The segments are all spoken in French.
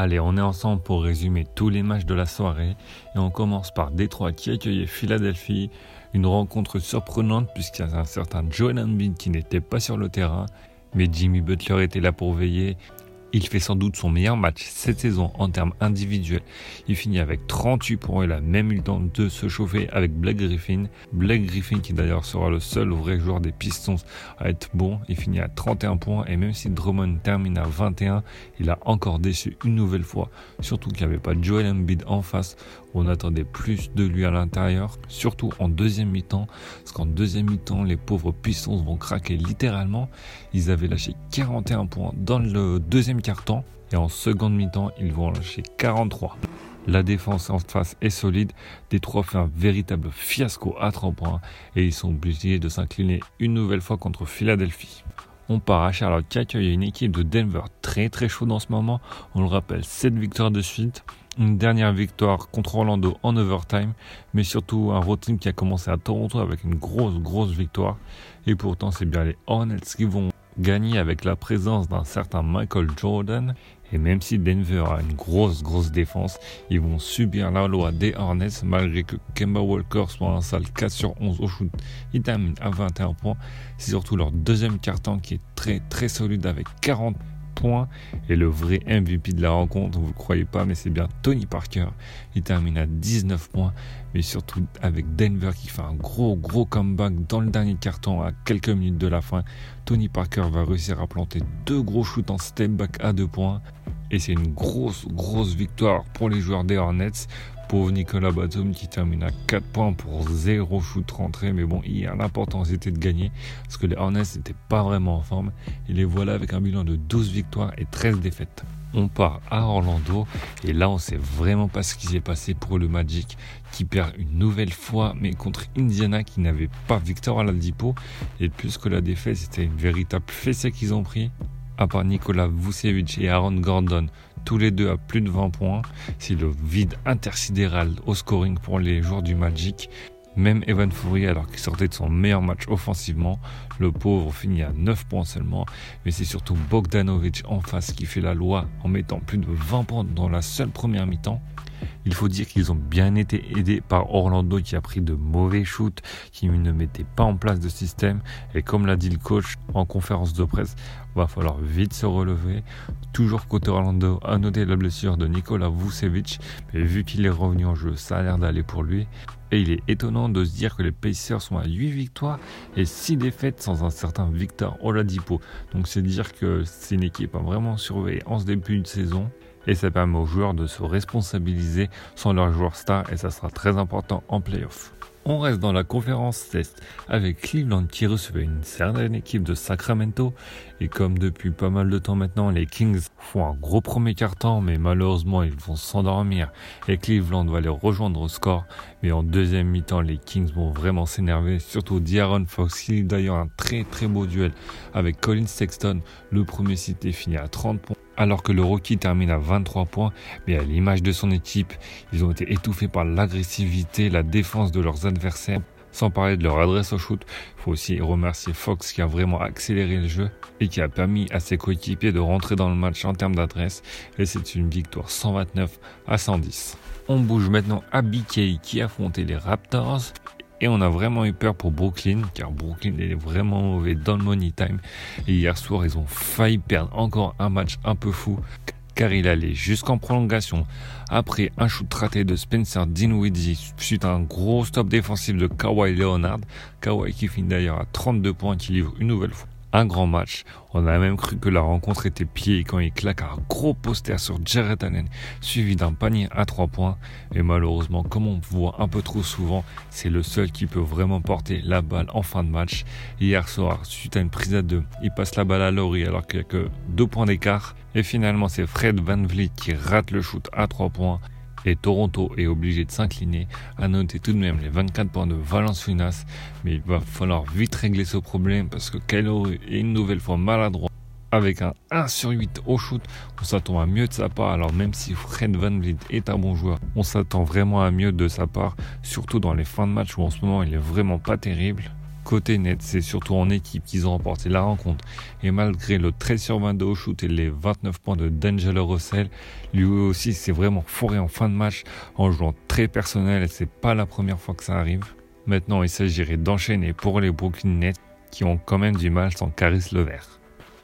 Allez, on est ensemble pour résumer tous les matchs de la soirée. Et on commence par Détroit qui accueillait Philadelphie. Une rencontre surprenante puisqu'il y a un certain Joel Embiid qui n'était pas sur le terrain, mais Jimmy Butler était là pour veiller il fait sans doute son meilleur match cette saison en termes individuels. Il finit avec 38 points. Il a même eu le temps de se chauffer avec Blake Griffin. Blake Griffin qui d'ailleurs sera le seul vrai joueur des Pistons à être bon. Il finit à 31 points et même si Drummond termine à 21, il a encore déçu une nouvelle fois. Surtout qu'il n'y avait pas Joel Embiid en face. On attendait plus de lui à l'intérieur, surtout en deuxième mi-temps. Parce qu'en deuxième mi-temps, les pauvres Pistons vont craquer littéralement. Ils avaient lâché 41 points dans le deuxième carton et en seconde mi-temps, ils vont lâcher 43. La défense en face est solide. Détroit fait un véritable fiasco à 3 points et ils sont obligés de s'incliner une nouvelle fois contre Philadelphie. On part à Charlotte qui accueille une équipe de Denver très très chaude en ce moment. On le rappelle, 7 victoires de suite. Une dernière victoire contre Orlando en overtime, mais surtout un road team qui a commencé à Toronto avec une grosse grosse victoire. Et pourtant, c'est bien les Hornets qui vont gagner avec la présence d'un certain Michael Jordan. Et même si Denver a une grosse, grosse défense, ils vont subir la loi des Hornets malgré que Kemba Walker soit un sale 4 sur 11 au shoot. Il termine à 21 points. C'est surtout leur deuxième carton qui est très, très solide avec 40 Et le vrai MVP de la rencontre, vous ne croyez pas, mais c'est bien Tony Parker. Il termine à 19 points, mais surtout avec Denver qui fait un gros, gros comeback dans le dernier carton à quelques minutes de la fin. Tony Parker va réussir à planter deux gros shoots en step back à deux points. Et c'est une grosse, grosse victoire pour les joueurs des Hornets. Pauvre Nicolas Batum qui termine à 4 points pour 0 shoot rentré. Mais bon, a l'important c'était de gagner parce que les Hornets n'étaient pas vraiment en forme. Et les voilà avec un bilan de 12 victoires et 13 défaites. On part à Orlando et là on sait vraiment pas ce qui s'est passé pour le Magic qui perd une nouvelle fois mais contre Indiana qui n'avait pas victoire à la Dipo et plus que la défaite c'était une véritable fessée qu'ils ont pris à part Nicolas Vucevic et Aaron Gordon tous les deux à plus de 20 points. C'est le vide intersidéral au scoring pour les joueurs du Magic. Même Evan Fourier, alors qu'il sortait de son meilleur match offensivement, le pauvre finit à 9 points seulement. Mais c'est surtout Bogdanovic en face qui fait la loi en mettant plus de 20 points dans la seule première mi-temps. Il faut dire qu'ils ont bien été aidés par Orlando qui a pris de mauvais shoots, qui ne mettait pas en place de système. Et comme l'a dit le coach en conférence de presse, va falloir vite se relever. Toujours côté Orlando, à noter la blessure de Nikola Vucevic, mais vu qu'il est revenu en jeu, ça a l'air d'aller pour lui. Et il est étonnant de se dire que les Pacers sont à 8 victoires et 6 défaites sans un certain Victor Oladipo. Donc c'est dire que c'est une équipe à vraiment surveiller en ce début de saison et ça permet aux joueurs de se responsabiliser sans leur joueur star et ça sera très important en playoff. On reste dans la conférence test avec Cleveland qui recevait une certaine équipe de Sacramento et comme depuis pas mal de temps maintenant les Kings font un gros premier quart-temps mais malheureusement ils vont s'endormir et Cleveland va les rejoindre au score. Mais en deuxième mi-temps les Kings vont vraiment s'énerver surtout D'Aaron Fox qui d'ailleurs un très très beau duel avec Colin Sexton. Le premier cité fini à 30 points alors que le Rocky termine à 23 points, mais à l'image de son équipe, ils ont été étouffés par l'agressivité, la défense de leurs adversaires. Sans parler de leur adresse au shoot, il faut aussi remercier Fox qui a vraiment accéléré le jeu et qui a permis à ses coéquipiers de rentrer dans le match en termes d'adresse. Et c'est une victoire 129 à 110. On bouge maintenant à BK qui affrontait les Raptors. Et on a vraiment eu peur pour Brooklyn, car Brooklyn est vraiment mauvais dans le money time. Et hier soir, ils ont failli perdre encore un match un peu fou, car il allait jusqu'en prolongation. Après un shoot raté de Spencer Dinwiddie suite à un gros stop défensif de Kawhi Leonard. Kawhi qui finit d'ailleurs à 32 points, qui livre une nouvelle fois un grand match. On a même cru que la rencontre était pied quand il claque un gros poster sur Jared Allen, suivi d'un panier à 3 points. Et malheureusement, comme on voit un peu trop souvent, c'est le seul qui peut vraiment porter la balle en fin de match. Hier soir, suite à une prise à 2, il passe la balle à Laurie alors qu'il n'y a que 2 points d'écart. Et finalement, c'est Fred Van Vliet qui rate le shoot à 3 points et Toronto est obligé de s'incliner. À noter tout de même les 24 points de Valence Finas, mais il va falloir vite régler ce problème parce que Kylo est une nouvelle fois maladroit. Avec un 1 sur 8 au shoot, on s'attend à mieux de sa part. Alors même si Fred Van Vliet est un bon joueur, on s'attend vraiment à mieux de sa part, surtout dans les fins de match où en ce moment il est vraiment pas terrible. Côté net, c'est surtout en équipe qu'ils ont remporté la rencontre. Et malgré le 13 sur 22 au shoot et les 29 points de D'Angelo Russell, lui aussi s'est vraiment fourré en fin de match en jouant très personnel et c'est pas la première fois que ça arrive. Maintenant, il s'agirait d'enchaîner pour les Brooklyn Nets qui ont quand même du mal sans Caris Levert.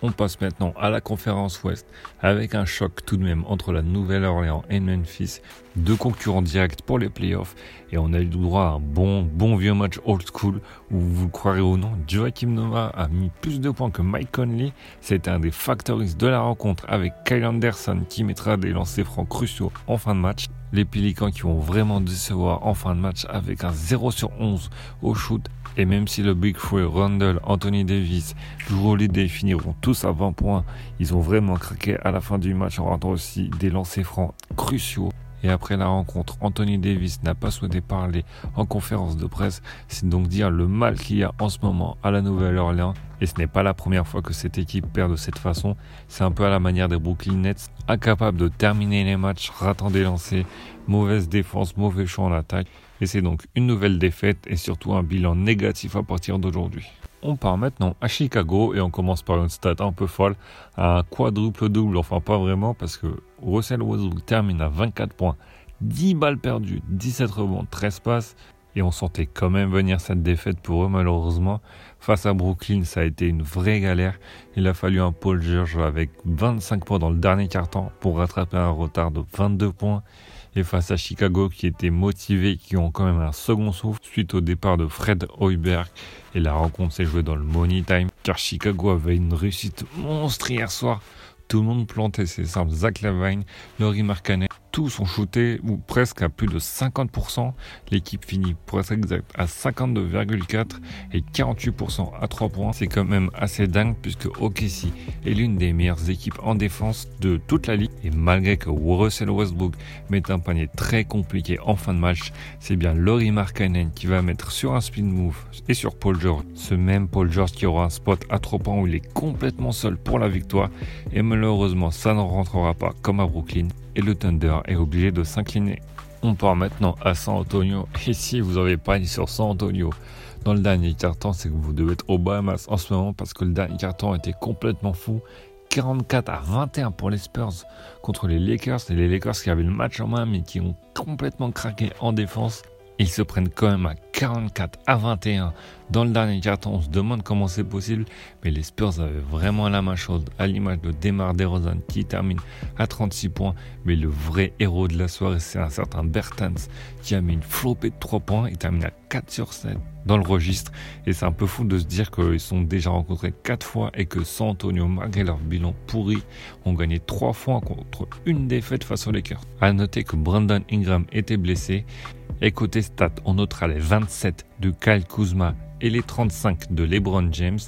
On passe maintenant à la conférence Ouest avec un choc tout de même entre la Nouvelle-Orléans et Memphis, deux concurrents directs pour les playoffs et on a eu droit à un bon, bon vieux match old school où vous croirez ou non, Joachim Nova a mis plus de points que Mike Conley. C'était un des factories de la rencontre avec Kyle Anderson qui mettra des lancers francs cruciaux en fin de match. Les Pelicans qui vont vraiment décevoir en fin de match avec un 0 sur 11 au shoot et même si le Big Free, Randall, Anthony Davis, Drew Holiday finiront tous à 20 points, ils ont vraiment craqué à la fin du match en rendant aussi des lancers francs cruciaux. Et après la rencontre, Anthony Davis n'a pas souhaité parler en conférence de presse. C'est donc dire le mal qu'il y a en ce moment à la Nouvelle-Orléans. Et ce n'est pas la première fois que cette équipe perd de cette façon. C'est un peu à la manière des Brooklyn Nets, incapable de terminer les matchs, ratant des lancers, mauvaise défense, mauvais choix en attaque. Et c'est donc une nouvelle défaite et surtout un bilan négatif à partir d'aujourd'hui. On part maintenant à Chicago et on commence par une stat un peu folle, un quadruple-double, enfin pas vraiment parce que Russell Westbrook termine à 24 points, 10 balles perdues, 17 rebonds, 13 passes et on sentait quand même venir cette défaite pour eux malheureusement. Face à Brooklyn, ça a été une vraie galère. Il a fallu un Paul George avec 25 points dans le dernier quart-temps pour rattraper un retard de 22 points et face à Chicago qui était motivé, qui ont quand même un second souffle suite au départ de Fred Hoiberg. Et la rencontre s'est jouée dans le Money Time car Chicago avait une réussite monstre hier soir. Tout le monde plantait ses simples. Zach Lavine, Laurie Marcanet, tous sont shootés ou presque à plus de 50%. L'équipe finit pour être exact à 52,4 et 48% à 3 points. C'est quand même assez dingue puisque OKC est l'une des meilleures équipes en défense de toute la ligue. Et malgré que Russell Westbrook met un panier très compliqué en fin de match, c'est bien Laurie Markkanen qui va mettre sur un spin move et sur Paul George. Ce même Paul George qui aura un spot à 3 points où il est complètement seul pour la victoire. Et malheureusement, ça ne rentrera pas comme à Brooklyn et le Thunder est obligé de s'incliner. On part maintenant à San Antonio. Et si vous n'avez pas dit sur San Antonio dans le dernier carton, c'est que vous devez être au Bahamas en ce moment parce que le dernier carton était complètement fou. 44 à 21 pour les Spurs contre les Lakers. Et les Lakers qui avaient le match en main mais qui ont complètement craqué en défense. Ils se prennent quand même à 44 à 21 dans le dernier carton. On se demande comment c'est possible, mais les Spurs avaient vraiment la main chaude, à l'image de Demar DeRozan qui termine à 36 points. Mais le vrai héros de la soirée, c'est un certain Bertans qui a mis une flopée de 3 points. Il termine à 4 sur 7 dans le registre. Et c'est un peu fou de se dire qu'ils sont déjà rencontrés 4 fois et que San Antonio, malgré leur bilan pourri, ont gagné 3 fois contre une défaite face aux Lakers. À noter que Brandon Ingram était blessé et côté stats, on notera les 27 de Kyle Kuzma et les 35 de LeBron James,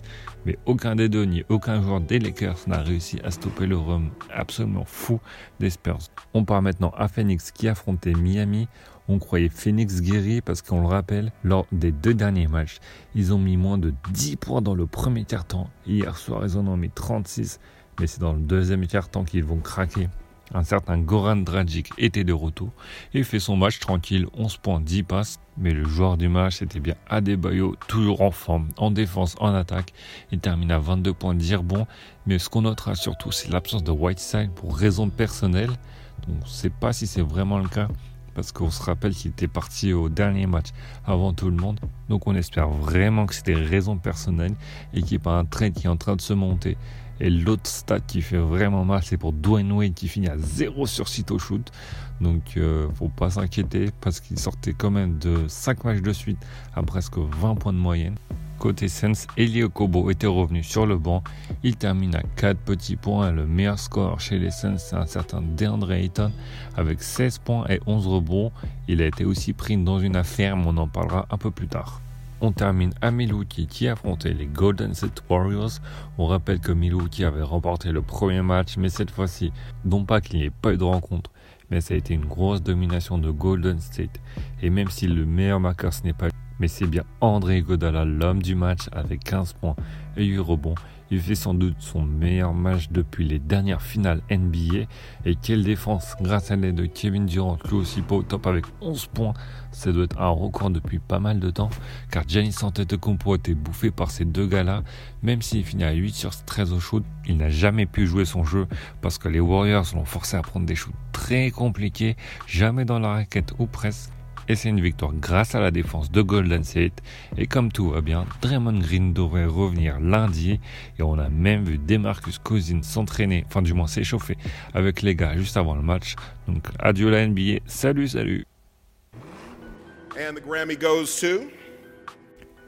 mais aucun des deux ni aucun joueur des Lakers n'a réussi à stopper le rhum absolument fou des Spurs. On part maintenant à Phoenix qui affrontait Miami. On croyait Phoenix guéri parce qu'on le rappelle, lors des deux derniers matchs, ils ont mis moins de 10 points dans le premier quart-temps. Hier soir, ils en ont mis 36, mais c'est dans le deuxième quart-temps qu'ils vont craquer. Un certain Goran Dragic était de retour et fait son match tranquille, 11 points, 10 passes. Mais le joueur du match, c'était bien Adebayo, toujours en forme, en défense, en attaque. Il termine à 22 points, 10 rebonds. Mais ce qu'on notera surtout, c'est l'absence de Whiteside pour raison personnelle. Donc, on ne sait pas si c'est vraiment le cas parce qu'on se rappelle qu'il était parti au dernier match avant tout le monde. Donc on espère vraiment que c'était raison personnelle et qu'il n'y a pas un trade qui est en train de se monter et l'autre stat qui fait vraiment mal, c'est pour Dwayne Wade qui finit à 0 sur 6 au shoot. Donc, euh, faut pas s'inquiéter parce qu'il sortait quand même de 5 matchs de suite à presque 20 points de moyenne. Côté Sens, Eli Okobo était revenu sur le banc. Il termine à 4 petits points. Le meilleur score chez les Sens, c'est un certain DeAndre Ayton avec 16 points et 11 rebonds. Il a été aussi pris dans une affaire, mais on en parlera un peu plus tard. On termine à Milwaukee qui affrontait les Golden State Warriors. On rappelle que Milwaukee avait remporté le premier match, mais cette fois-ci, non pas qu'il n'y ait pas eu de rencontre, mais ça a été une grosse domination de Golden State. Et même si le meilleur marqueur ce n'est pas mais c'est bien André Godala, l'homme du match, avec 15 points et 8 rebonds. Il fait sans doute son meilleur match depuis les dernières finales NBA. Et quelle défense grâce à l'aide de Kevin Durant, lui aussi pas au top avec 11 points. Ça doit être un record depuis pas mal de temps. Car Giannis Antetokounmpo a été bouffé par ces deux gars-là. Même s'il finit à 8 sur 13 au shoot, il n'a jamais pu jouer son jeu parce que les Warriors l'ont forcé à prendre des shoots très compliqués, jamais dans la raquette ou presque et c'est une victoire grâce à la défense de Golden State. Et comme tout va bien, Draymond Green devrait revenir lundi et on a même vu Demarcus Cousins s'entraîner, enfin du moins s'échauffer avec les gars juste avant le match. Donc adieu la NBA, salut salut. And the Grammy goes to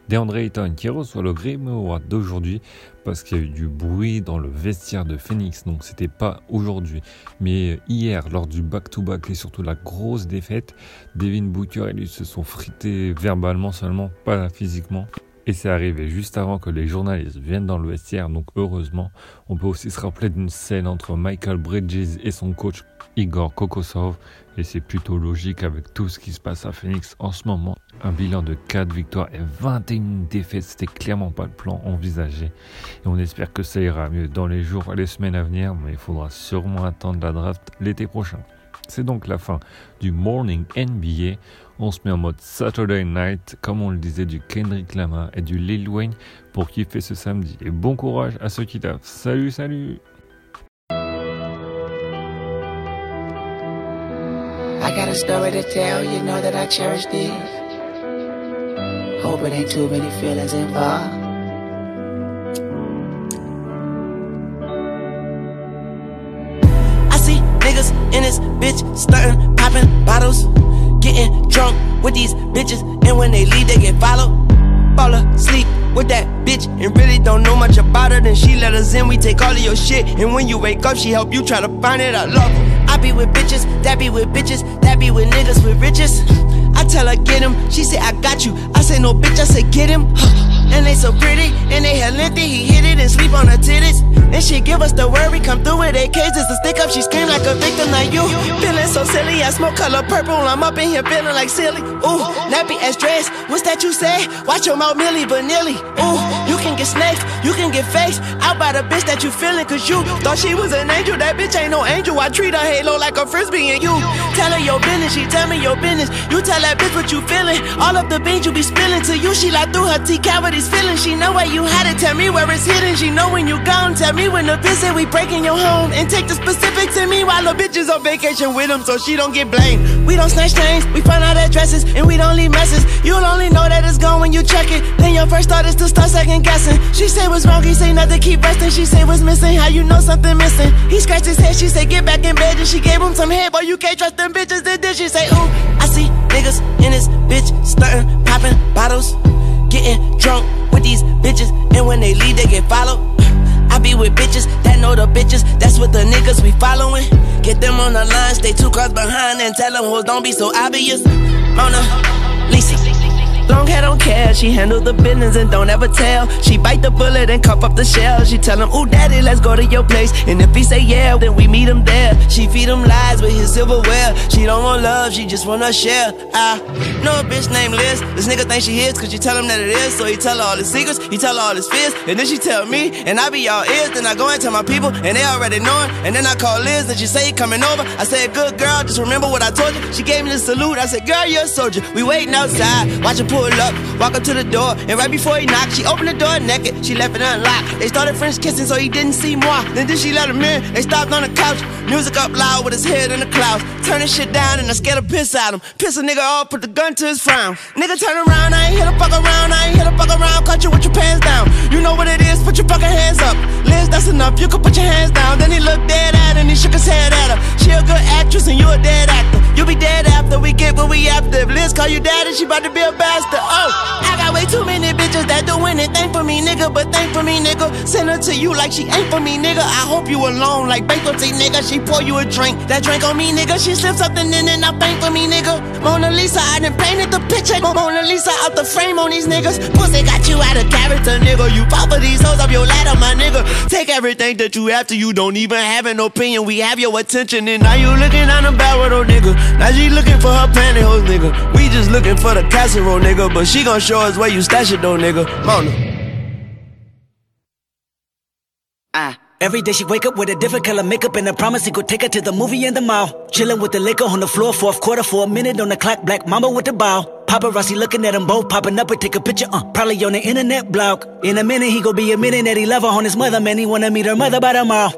DeAndre Ayton qui reçoit le Grammy d'aujourd'hui parce qu'il y a eu du bruit dans le vestiaire de Phoenix. Donc c'était pas aujourd'hui, mais hier lors du back-to-back et surtout la grosse défaite, Devin Booker et lui se sont frités verbalement seulement, pas physiquement. Et c'est arrivé juste avant que les journalistes viennent dans le vestiaire, donc heureusement. On peut aussi se rappeler d'une scène entre Michael Bridges et son coach Igor Kokosov. Et c'est plutôt logique avec tout ce qui se passe à Phoenix en ce moment. Un bilan de 4 victoires et 21 défaites, c'était clairement pas le plan envisagé. Et on espère que ça ira mieux dans les jours et les semaines à venir, mais il faudra sûrement attendre la draft l'été prochain. C'est donc la fin du Morning NBA. On se met en mode Saturday Night, comme on le disait, du Kendrick Lamar et du Lil Wayne pour kiffer ce samedi. Et bon courage à ceux qui taffent. Salut, salut! I got a story to tell, you know that I cherish this. Hope it ain't too many feelings involved. I see niggas in this bitch starting popping bottles, getting drunk with these bitches, and when they leave, they get followed. Fall asleep with that bitch and really don't know much about her. Then she let us in, we take all of your shit, and when you wake up, she help you try to find it. I love her. I be with bitches, that be with bitches, that be with niggas with riches. I tell her get him, she say I got you. I say no bitch, I say get him. And they so pretty, and they hell lengthy, he hit it and sleep on her titties. And she give us the worry, come through with AKs, it's a stick up, she scream like a victim, like you. Feeling so silly, I smoke color purple, I'm up in here feeling like silly. Ooh, nappy ass dress, what's that you say? Watch your mouth, Millie Vanilli. Ooh, you can get snaked, you can get faced, out by the bitch that you feeling, cause you thought she was an angel, that bitch ain't no angel, I treat her halo like a frisbee, and you tell her your business, she tell me your business, you tell that bitch what you feeling, all of the beans you be spilling to you, she like through her T cavity these feelings. She know where you had it. Tell me where it's hidden. She know when you gone. Tell me when the visit we breaking your home. And take the specifics to me while the bitch is on vacation with him so she don't get blamed. We don't snatch chains. We find out addresses and we don't leave messes. You'll only know that it's gone when you check it. Then your first thought is to start second guessing. She say what's wrong. He say nothing. Keep resting. She say what's missing. How you know something missing? He scratched his head. She say get back in bed. And she gave him some head. Boy, you can't trust them bitches. Then did she say ooh? I see niggas in this bitch stunting, popping bottles. Getting drunk with these bitches, and when they leave, they get followed. I be with bitches that know the bitches, that's what the niggas we following. Get them on the line, stay two cars behind, and tell them hoes don't be so obvious. Mona Lisa. Long hair don't care, she handle the business and don't ever tell. She bite the bullet and cuff up the shell. She tell him, ooh daddy, let's go to your place. And if he say yeah, then we meet him there. She feed him lies with his silverware. She don't want love, she just wanna share. I know a bitch named Liz. This nigga think she his cause you tell him that it is. So he tell her all his secrets, he tell her all his fears. And then she tell me, and I be all ears. Then I go and tell my people, and they already know it. And then I call Liz, and she say he coming over. I said, good girl, just remember what I told you. She gave me the salute. I said, girl, you're a soldier. We waiting outside, watch her pull up, walk up to the door, and right before he knocked, she opened the door naked. She left it unlocked. They started French kissing, so he didn't see moi. Then did she let him in? They stopped on the couch, music up loud with his head in the clouds. Turning shit down, and I scared to piss at him. Piss a nigga off, put the gun to his frown. Nigga turn around, I ain't here to fuck around, I ain't here to fuck around. Cut you with your pants down. You know what it is, put your fucking hands up. Liz, that's enough, you can put your hands down. Then he looked dead at her, and he shook his head at her. She a good actress, and you we Liz call you daddy, she about to be a bastard. Oh, I got way too many bitches that do anything for me, nigga. But thank for me, nigga. Send her to you like she ain't for me, nigga. I hope you alone, like bankruptcy, nigga. She pour you a drink, that drink on me, nigga. She slip something in and I bank for me, nigga. Mona Lisa, I done painted the picture. Mona Lisa out the frame on these niggas. Pussy got you out of character, nigga. You fall for these hoes up your ladder, my nigga. Take everything that you have to you don't even have an opinion. We have your attention, and now you looking down the barrel, though, nigga. Now she looking for her pantyhose, nigga. We just looking for the casserole, nigga. But she gon' show us where you stash it, though, nigga. Mona. Ah. Every day she wake up with a different color makeup and a promise he could take her to the movie in the mall. Chillin' with the liquor on the floor, fourth quarter for a minute on the clock. Black mama with the bow. Paparazzi looking at them both, popping up and take a picture. Uh, probably on the internet blog. In a minute he gon' be admitting that he love her on his mother. Man, he wanna meet her mother by tomorrow.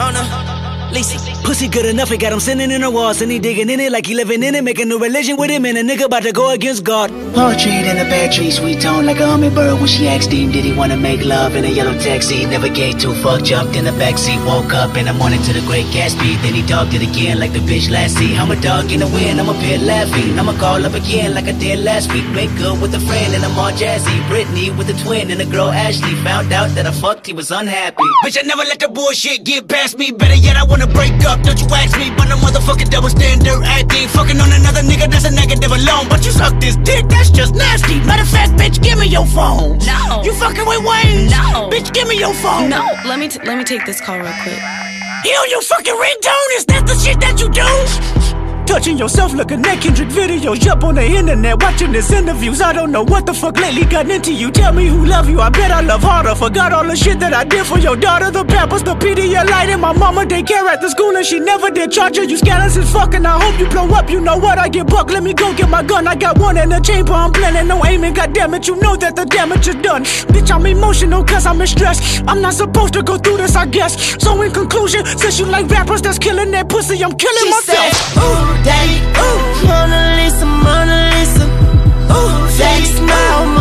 Oh no. Lisa. Pussy good enough, he got him sitting in the walls and he digging in it like he living in it, making new religion with him and a nigga about to go against God. Poetry in a bad tree, sweet tone like a hummingbird when she asked him, did he wanna make love in a yellow taxi? Never gave two fuck, jumped in the backseat, woke up in the morning to the great Gatsby, then he dogged it again like the bitch last see. I'm a dog in the wind, I'm a pit laughing, I'ma call up again like I did last week. Make good with a friend and I'm all jazzy. Brittany with a twin and a girl Ashley found out that I fucked, he was unhappy. Bitch, I never let the bullshit get past me. Better yet, I wanna break up. Don't you ask me, but a motherfucking double standard acting. Fucking on another nigga, that's a negative alone. But you suck this dick, that's just nasty. Matter of fact, bitch, give me your phone. No. You fucking with Wayne? No. Bitch, give me your phone. No. Let me t- let me take this call real quick. You on your fucking ringtone? Is that the shit that you do? Touching yourself looking at Kendrick videos up on the internet, watching his interviews. I don't know what the fuck lately got into you. Tell me who love you. I bet I love harder. Forgot all the shit that I did for your daughter. The peppers, the Pedialyte, and my mama daycare at the school, and she never did charge her. You scandalous as fucking. I hope you blow up. You know what? I get buck. Let me go get my gun. I got one in the chamber. I'm planning no aiming. God damn it, you know that the damage is done. Bitch, I'm emotional cause I'm in stress. I'm not supposed to go through this, I guess. So in conclusion, since you like rappers that's killing that pussy, I'm killing She myself. said, daddy. Ooh, Mona Lisa, Mona Lisa. Ooh, smile.